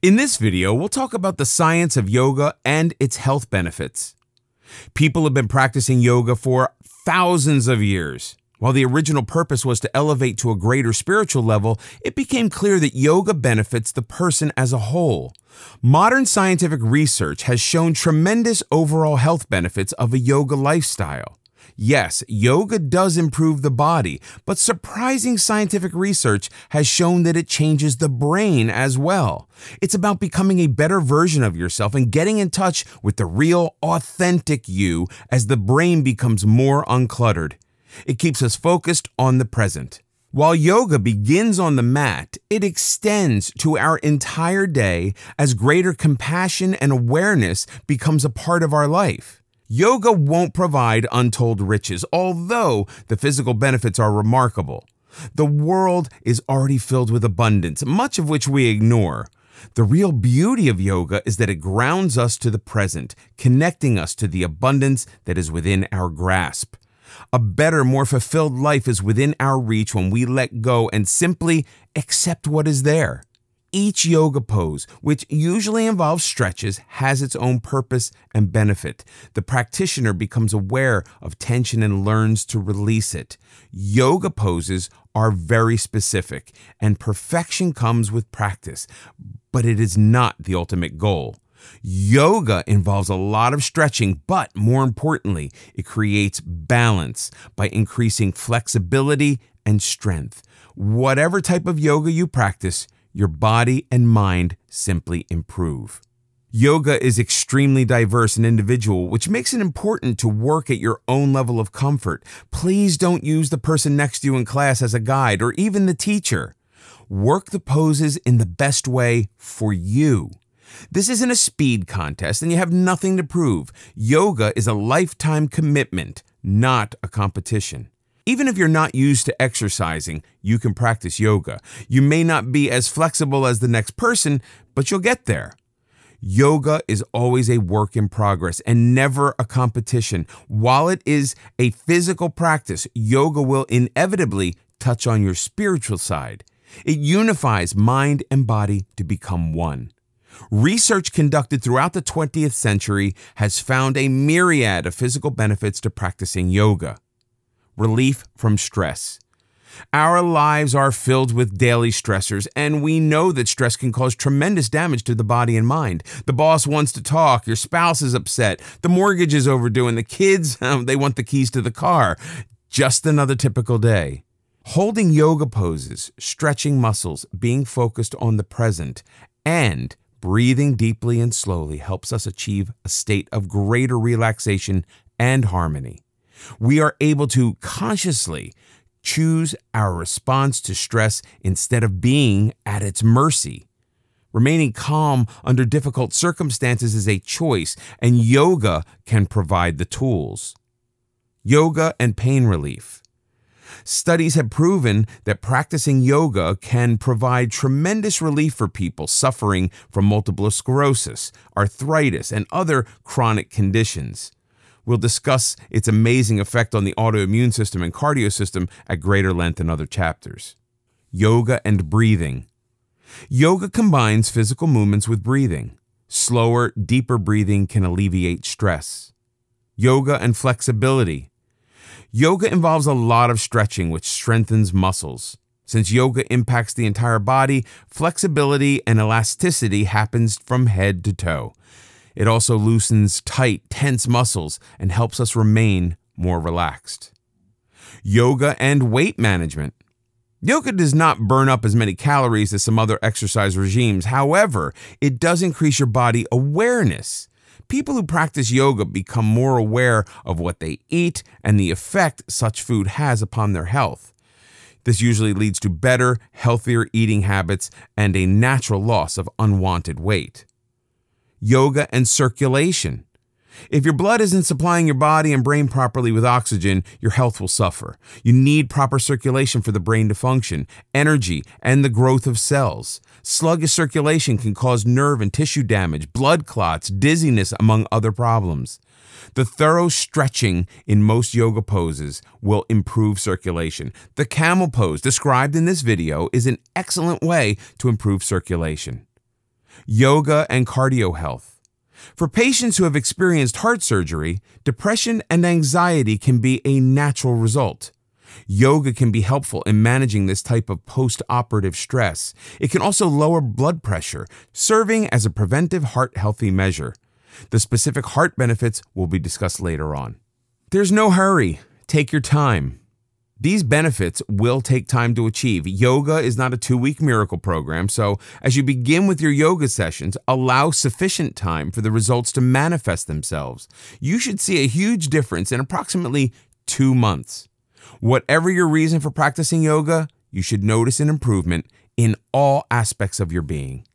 In this video, we'll talk about the science of yoga and its health benefits. People have been practicing yoga for thousands of years. While the original purpose was to elevate to a greater spiritual level, it became clear that yoga benefits the person as a whole. Modern scientific research has shown tremendous overall health benefits of a yoga lifestyle. Yes, yoga does improve the body, but surprising scientific research has shown that it changes the brain as well. It's about becoming a better version of yourself and getting in touch with the real, authentic you as the brain becomes more uncluttered. It keeps us focused on the present. While yoga begins on the mat, it extends to our entire day as greater compassion and awareness becomes a part of our life. Yoga won't provide untold riches, although the physical benefits are remarkable. The world is already filled with abundance, much of which we ignore. The real beauty of yoga is that it grounds us to the present, connecting us to the abundance that is within our grasp. A better, more fulfilled life is within our reach when we let go and simply accept what is there. Each yoga pose, which usually involves stretches, has its own purpose and benefit. The practitioner becomes aware of tension and learns to release it. Yoga poses are very specific, and perfection comes with practice, but it is not the ultimate goal. Yoga involves a lot of stretching, but more importantly, it creates balance by increasing flexibility and strength. Whatever type of yoga you practice, your body and mind simply improve. Yoga is extremely diverse and individual, which makes it important to work at your own level of comfort. Please don't use the person next to you in class as a guide or even the teacher. Work the poses in the best way for you. This isn't a speed contest and you have nothing to prove. Yoga is a lifetime commitment, not a competition. Even if you're not used to exercising, you can practice yoga. You may not be as flexible as the next person, but you'll get there. Yoga is always a work in progress and never a competition. While it is a physical practice, yoga will inevitably touch on your spiritual side. It unifies mind and body to become one. Research conducted throughout the 20th century has found a myriad of physical benefits to practicing yoga relief from stress. Our lives are filled with daily stressors, and we know that stress can cause tremendous damage to the body and mind. The boss wants to talk, your spouse is upset, the mortgage is overdue, and the kids, um, they want the keys to the car. Just another typical day. Holding yoga poses, stretching muscles, being focused on the present, and breathing deeply and slowly helps us achieve a state of greater relaxation and harmony we are able to consciously choose our response to stress instead of being at its mercy. Remaining calm under difficult circumstances is a choice, and yoga can provide the tools. Yoga and pain relief. Studies have proven that practicing yoga can provide tremendous relief for people suffering from multiple sclerosis, arthritis, and other chronic conditions. We'll discuss its amazing effect on the autoimmune system and cardio system at greater length in other chapters. Yoga and breathing. Yoga combines physical movements with breathing. Slower, deeper breathing can alleviate stress. Yoga and flexibility. Yoga involves a lot of stretching, which strengthens muscles. Since yoga impacts the entire body, flexibility and elasticity happens from head to toe. It also loosens tight, tense muscles and helps us remain more relaxed. Yoga and weight management. Yoga does not burn up as many calories as some other exercise regimes. However, it does increase your body awareness. People who practice yoga become more aware of what they eat and the effect such food has upon their health. This usually leads to better, healthier eating habits and a natural loss of unwanted weight yoga, and circulation. If your blood isn't supplying your body and brain properly with oxygen, your health will suffer. You need proper circulation for the brain to function, energy, and the growth of cells. Sluggish circulation can cause nerve and tissue damage, blood clots, dizziness, among other problems. The thorough stretching in most yoga poses will improve circulation. The camel pose described in this video is an excellent way to improve circulation. Yoga and cardio health. For patients who have experienced heart surgery, depression and anxiety can be a natural result. Yoga can be helpful in managing this type of post operative stress. It can also lower blood pressure, serving as a preventive heart healthy measure. The specific heart benefits will be discussed later on. There's no hurry. Take your time. These benefits will take time to achieve. Yoga is not a two week miracle program, so as you begin with your yoga sessions, allow sufficient time for the results to manifest themselves. You should see a huge difference in approximately two months. Whatever your reason for practicing yoga, you should notice an improvement in all aspects of your being.